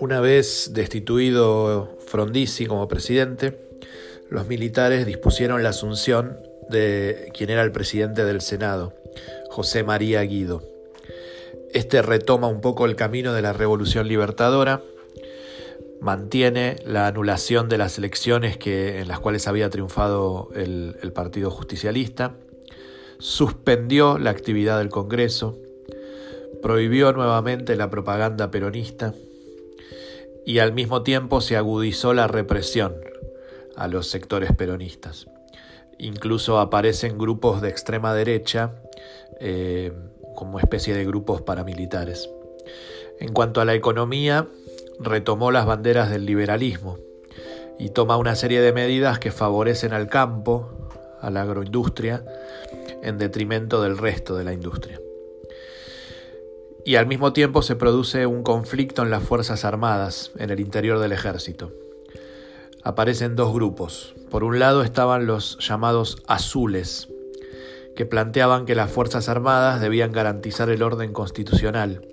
Una vez destituido Frondizi como presidente, los militares dispusieron la asunción de quien era el presidente del Senado, José María Guido. Este retoma un poco el camino de la Revolución Libertadora, mantiene la anulación de las elecciones que, en las cuales había triunfado el, el Partido Justicialista, suspendió la actividad del Congreso, prohibió nuevamente la propaganda peronista y al mismo tiempo se agudizó la represión a los sectores peronistas. Incluso aparecen grupos de extrema derecha eh, como especie de grupos paramilitares. En cuanto a la economía, retomó las banderas del liberalismo y toma una serie de medidas que favorecen al campo, a la agroindustria, en detrimento del resto de la industria. Y al mismo tiempo se produce un conflicto en las Fuerzas Armadas, en el interior del ejército. Aparecen dos grupos. Por un lado estaban los llamados azules, que planteaban que las Fuerzas Armadas debían garantizar el orden constitucional,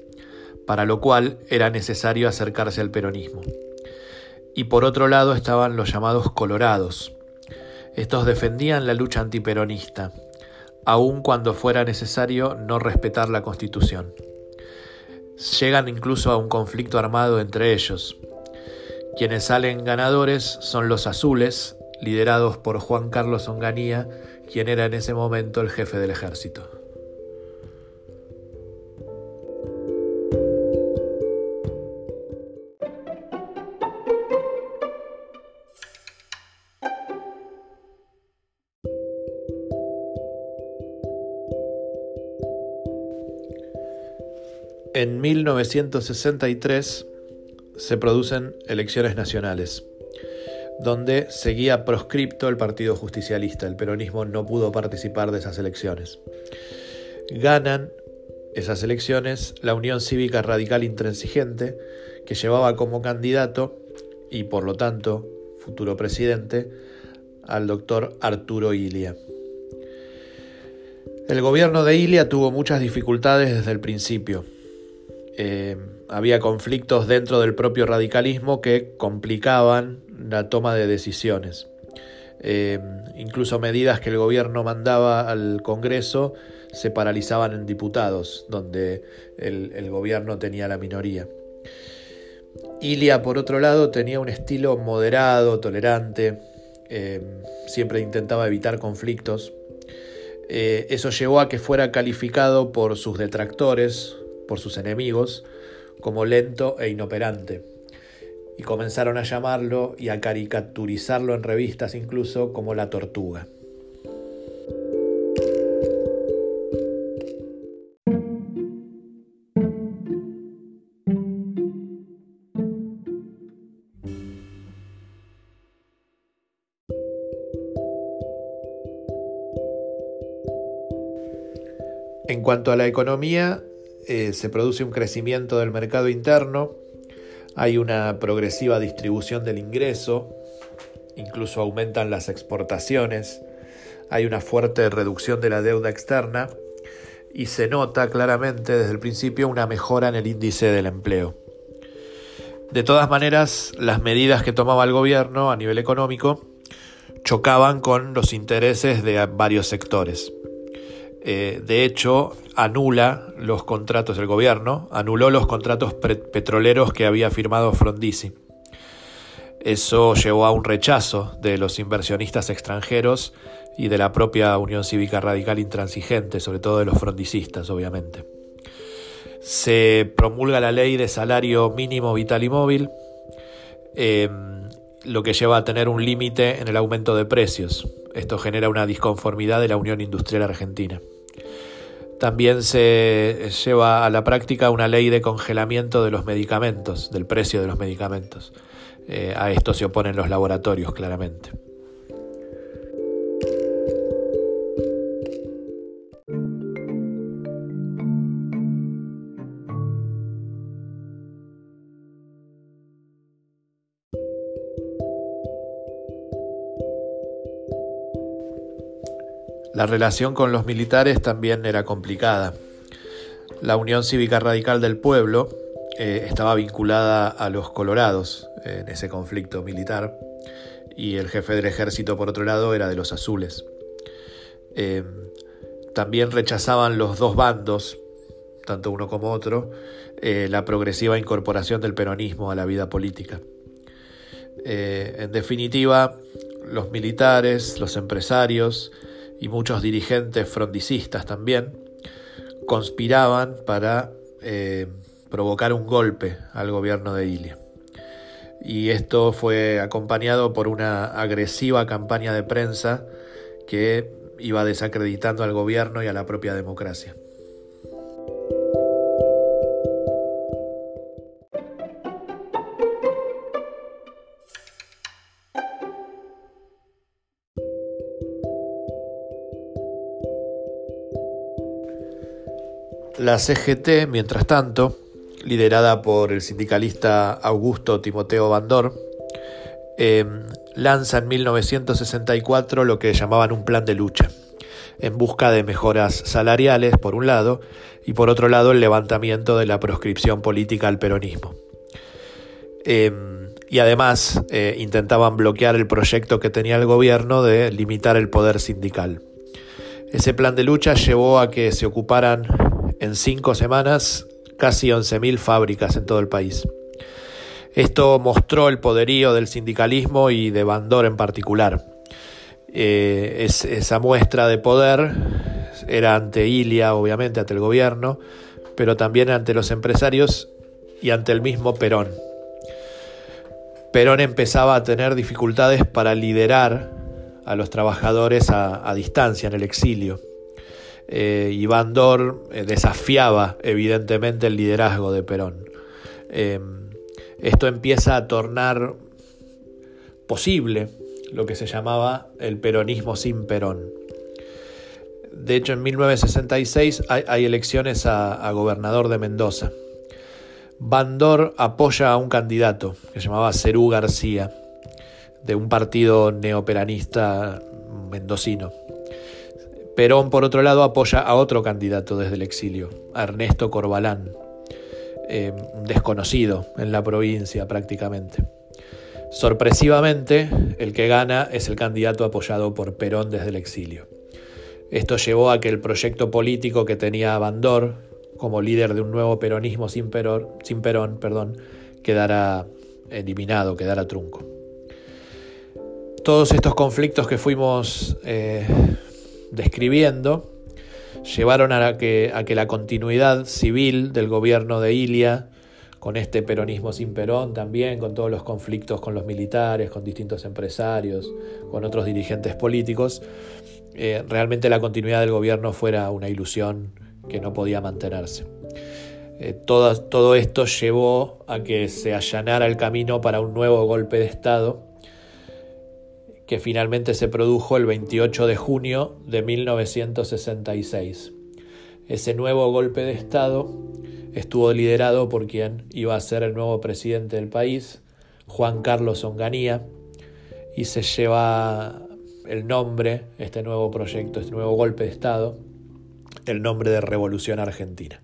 para lo cual era necesario acercarse al peronismo. Y por otro lado estaban los llamados colorados. Estos defendían la lucha antiperonista, aun cuando fuera necesario no respetar la Constitución. Llegan incluso a un conflicto armado entre ellos. Quienes salen ganadores son los azules, liderados por Juan Carlos Onganía, quien era en ese momento el jefe del ejército. En 1963 se producen elecciones nacionales, donde seguía proscripto el Partido Justicialista. El peronismo no pudo participar de esas elecciones. Ganan esas elecciones la Unión Cívica Radical Intransigente, que llevaba como candidato y por lo tanto futuro presidente al doctor Arturo Ilia. El gobierno de Ilia tuvo muchas dificultades desde el principio eh, había conflictos dentro del propio radicalismo que complicaban la toma de decisiones. Eh, incluso medidas que el gobierno mandaba al Congreso se paralizaban en diputados, donde el, gobierno tenía la minoría. Ilia, por otro lado, tenía un estilo moderado, tolerante, eh, siempre intentaba evitar conflictos. eso llevó a que fuera calificado por sus detractores, por sus enemigos como lento e inoperante, y comenzaron a llamarlo y a caricaturizarlo en revistas incluso como la tortuga. En cuanto a la economía, eh, se produce un crecimiento del mercado interno, hay una progresiva distribución del ingreso, incluso aumentan las exportaciones, hay una fuerte reducción de la deuda externa y se nota claramente desde el principio una mejora en el índice del empleo. De todas maneras, las medidas que tomaba el gobierno a nivel económico chocaban con los intereses de varios sectores. Eh, de hecho, anula los contratos del gobierno, anuló los contratos petroleros que había firmado Frondizi. Eso llevó a un rechazo de los inversionistas extranjeros y de la propia Unión Cívica Radical Intransigente, sobre todo de los frondicistas, obviamente. Se promulga la ley de salario mínimo vital y móvil, em, lo que lleva a tener un límite en el aumento de precios. Esto genera una disconformidad de la Unión Industrial Argentina. También se lleva a la práctica una ley de congelamiento de los medicamentos, del precio de los medicamentos. Eh, a esto se oponen los laboratorios, claramente. La relación con los militares también era complicada. La Unión Cívica Radical del Pueblo, eh, estaba vinculada a los colorados en ese conflicto militar y el jefe del ejército, por otro lado, era de los azules. Eh, también rechazaban los dos bandos, tanto uno como otro, eh, la progresiva incorporación del peronismo a la vida política. en definitiva, los militares, los empresarios y muchos dirigentes frondicistas también conspiraban para provocar un golpe al gobierno de Ilia. Y esto fue acompañado por una agresiva campaña de prensa que iba desacreditando al gobierno y a la propia democracia. La CGT, mientras tanto, liderada por el sindicalista Augusto Timoteo Bandor, em, lanza en 1964 lo que llamaban un plan de lucha, en busca de mejoras salariales, por un lado, y por otro lado el levantamiento de la proscripción política al peronismo. Em, y además eh, intentaban bloquear el proyecto que tenía el gobierno de limitar el poder sindical. Ese plan de lucha llevó a que se ocuparan en cinco semanas casi 11.000 fábricas en todo el país. Esto mostró el poderío del sindicalismo y de Bandor en particular. Eh, esa muestra de poder era ante Ilia, obviamente, ante el gobierno, pero también ante los empresarios y ante el mismo Perón. Perón empezaba a tener dificultades para liderar a los trabajadores a distancia en el exilio eh, y Bandor eh, desafiaba evidentemente el liderazgo de Perón. Em, esto empieza a tornar posible lo que se llamaba el peronismo sin Perón. De hecho, en 1966 hay, elecciones a, gobernador de Mendoza. Bandor apoya a un candidato que se llamaba Cerú García, de un partido neoperanista mendocino. Perón, por otro lado, apoya a otro candidato desde el exilio, Ernesto Corbalán, eh, desconocido en la provincia prácticamente. Sorpresivamente, el que gana es el candidato apoyado por Perón desde el exilio. Esto llevó a que el proyecto político que tenía Bandor, como líder de un nuevo peronismo sin, sin Perón, perdón, quedara eliminado, quedara trunco. Todos estos conflictos que fuimos eh, describiendo llevaron a que, a que la continuidad civil del gobierno de Ilia, con este peronismo sin Perón también, con todos los conflictos con los militares, con distintos empresarios, con otros dirigentes políticos, eh, realmente la continuidad del gobierno fuera una ilusión que no podía mantenerse. Eh, todo, todo esto llevó a que se allanara el camino para un nuevo golpe de Estado que finalmente se produjo el 28 de junio de 1966. Ese nuevo golpe de Estado estuvo liderado por quien iba a ser el nuevo presidente del país, Juan Carlos Onganía, y se lleva el nombre, este nuevo proyecto, este nuevo golpe de Estado, el nombre de Revolución Argentina.